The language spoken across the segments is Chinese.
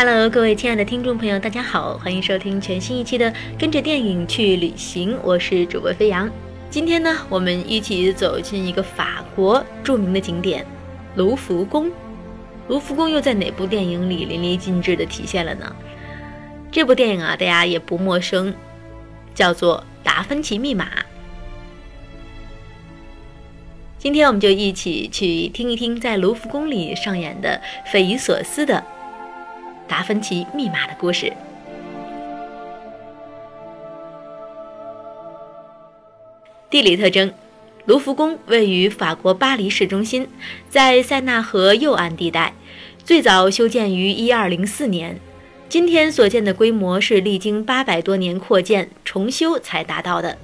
Hello，各位亲爱的听众朋友，大家好，欢迎收听全新一期的《跟着电影去旅行》，我是主播飞扬。今天呢，我们一起走进一个法国著名的景点——卢浮宫。卢浮宫又在哪部电影里淋漓尽致地体现了呢？这部电影啊，大家也不陌生，叫做《达芬奇密码》。今天我们就一起去听一听在卢浮宫里上演的匪夷所思的。达芬奇密码的故事。地理特征：卢浮宫位于法国巴黎市中心，在塞纳河右岸地带，最早修建于1204年。今天所见的规模是历经八百多年扩建重修才达到的。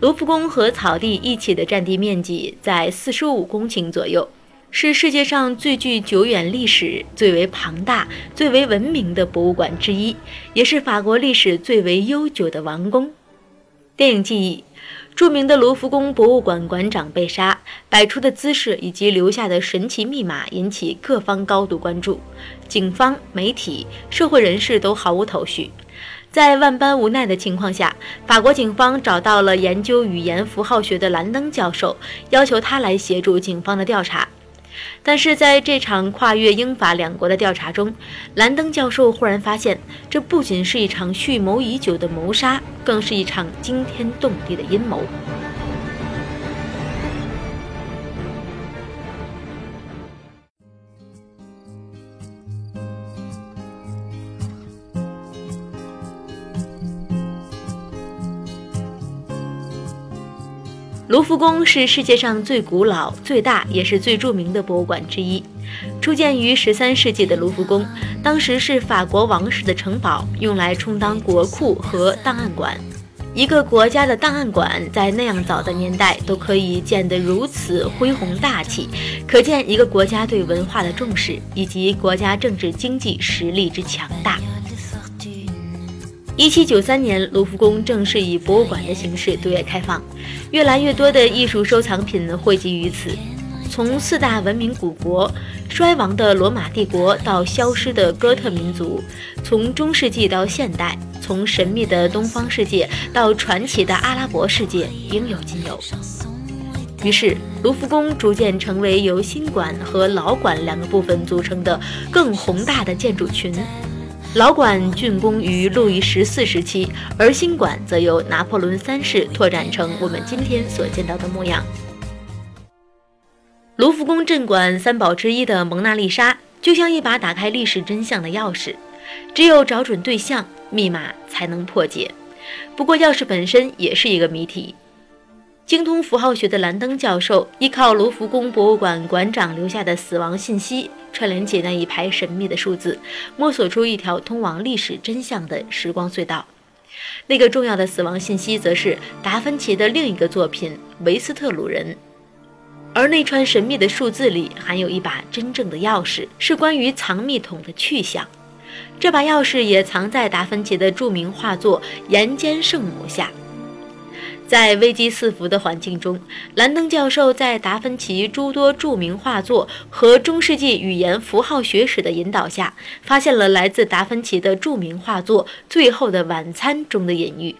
卢浮宫和草地一起的占地面积在45公顷左右。是世界上最具久远历史、最为庞大、最为文明的博物馆之一，也是法国历史最为悠久的王宫。电影记忆：著名的卢浮宫博物馆馆长被杀，摆出的姿势以及留下的神奇密码引起各方高度关注，警方、媒体、社会人士都毫无头绪。在万般无奈的情况下，法国警方找到了研究语言符号学的兰登教授，要求他来协助警方的调查。但是在这场跨越英法两国的调查中，兰登教授忽然发现，这不仅是一场蓄谋已久的谋杀，更是一场惊天动地的阴谋。卢浮宫是世界上最古老、最大也是最著名的博物馆之一。初建于十三世纪的卢浮宫，当时是法国王室的城堡，用来充当国库和档案馆。一个国家的档案馆在那样早的年代都可以建得如此恢宏大气，可见一个国家对文化的重视以及国家政治经济实力之强大。一七九三年，卢浮宫正式以博物馆的形式对外开放，越来越多的艺术收藏品汇集于此。从四大文明古国、衰亡的罗马帝国到消失的哥特民族，从中世纪到现代，从神秘的东方世界到传奇的阿拉伯世界，应有尽有。于是，卢浮宫逐渐成为由新馆和老馆两个部分组成的更宏大的建筑群。老馆竣工于路易十四时期，而新馆则由拿破仑三世拓展成我们今天所见到的模样。卢浮宫镇馆三宝之一的蒙娜丽莎，就像一把打开历史真相的钥匙，只有找准对象，密码才能破解。不过，钥匙本身也是一个谜题。精通符号学的兰登教授，依靠卢浮宫博物馆馆长留下的死亡信息。串联起那一排神秘的数字，摸索出一条通往历史真相的时光隧道。那个重要的死亡信息，则是达芬奇的另一个作品《维斯特鲁人》。而那串神秘的数字里，含有一把真正的钥匙，是关于藏密桶的去向。这把钥匙也藏在达芬奇的著名画作《岩间圣母》下。在危机四伏的环境中，兰登教授在达芬奇诸多著名画作和中世纪语言符号学史的引导下，发现了来自达芬奇的著名画作《最后的晚餐》中的隐喻，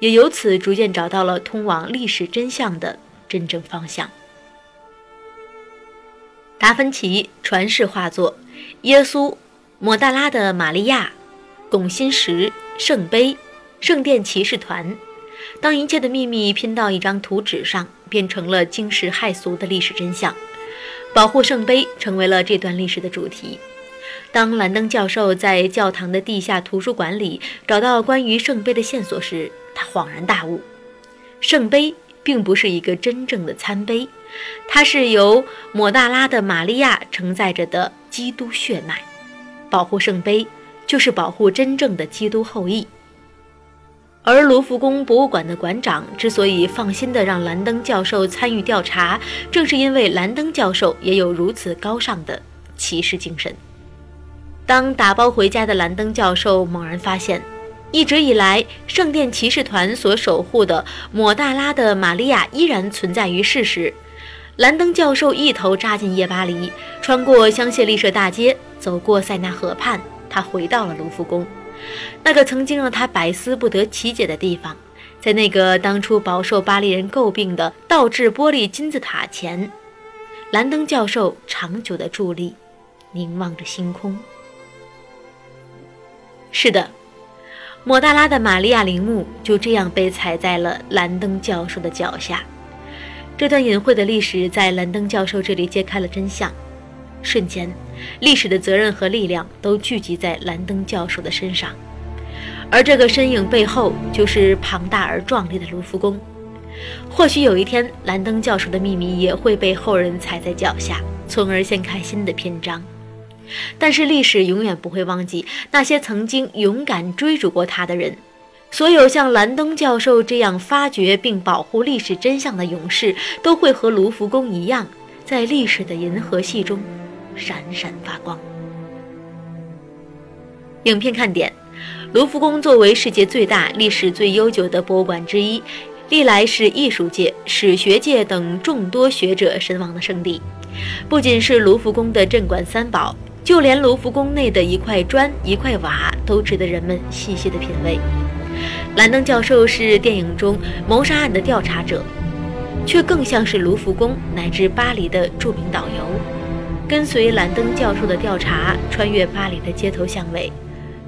也由此逐渐找到了通往历史真相的真正方向。达芬奇传世画作《耶稣》《抹大拉的玛利亚》《拱心石》《圣杯》《圣殿骑士团》。当一切的秘密拼到一张图纸上，变成了惊世骇俗的历史真相。保护圣杯成为了这段历史的主题。当兰登教授在教堂的地下图书馆里找到关于圣杯的线索时，他恍然大悟：圣杯并不是一个真正的餐杯，它是由抹大拉的玛利亚承载着的基督血脉。保护圣杯，就是保护真正的基督后裔。而卢浮宫博物馆的馆长之所以放心地让兰登教授参与调查，正是因为兰登教授也有如此高尚的骑士精神。当打包回家的兰登教授猛然发现，一直以来圣殿骑士团所守护的抹大拉的玛利亚依然存在于世时，兰登教授一头扎进夜巴黎，穿过香榭丽舍大街，走过塞纳河畔，他回到了卢浮宫，那个曾经让他百思不得其解的地方，在那个当初饱受巴黎人诟病的倒置玻璃金字塔前，兰登教授长久的伫立，凝望着星空。是的，莫大拉的玛利亚陵墓就这样被踩在了兰登教授的脚下。这段隐晦的历史在兰登教授这里揭开了真相。瞬间，历史的责任和力量都聚集在兰登教授的身上，而这个身影背后就是庞大而壮丽的卢浮宫。或许有一天，兰登教授的秘密也会被后人踩在脚下，从而掀开新的篇章。但是，历史永远不会忘记那些曾经勇敢追逐过他的人。所有像兰登教授这样发掘并保护历史真相的勇士，都会和卢浮宫一样，在历史的银河系中闪闪发光。影片看点：卢浮宫作为世界最大、历史最悠久的博物馆之一，历来是艺术界、史学界等众多学者神往的圣地。不仅是卢浮宫的镇馆三宝，就连卢浮宫内的一块砖、一块瓦，都值得人们细细的品味。兰登教授是电影中谋杀案的调查者，却更像是卢浮宫乃至巴黎的著名导游。跟随兰登教授的调查，穿越巴黎的街头巷尾，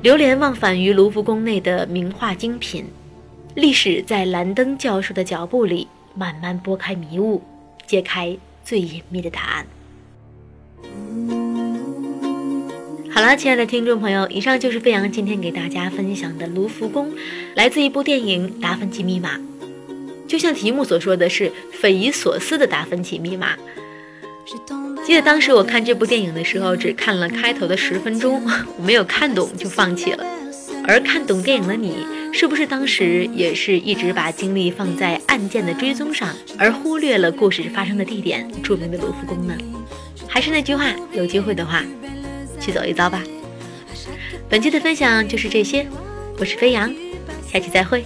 流连忘返于卢浮宫内的名画精品。历史在兰登教授的脚步里，慢慢拨开迷雾，揭开最隐秘的答案。好了，亲爱的听众朋友，以上就是飞扬今天给大家分享的卢浮宫，来自一部电影《达芬奇密码》。就像题目所说的是匪夷所思的达芬奇密码。是记得当时我看这部电影的时候，只看了开头的十分钟，我没有看懂就放弃了。而看懂电影的你，是不是当时也是一直把精力放在案件的追踪上，而忽略了故事发生的地点——著名的卢浮宫呢？还是那句话，有机会的话。去走一遭吧。本期的分享就是这些，我是飞扬，下期再会。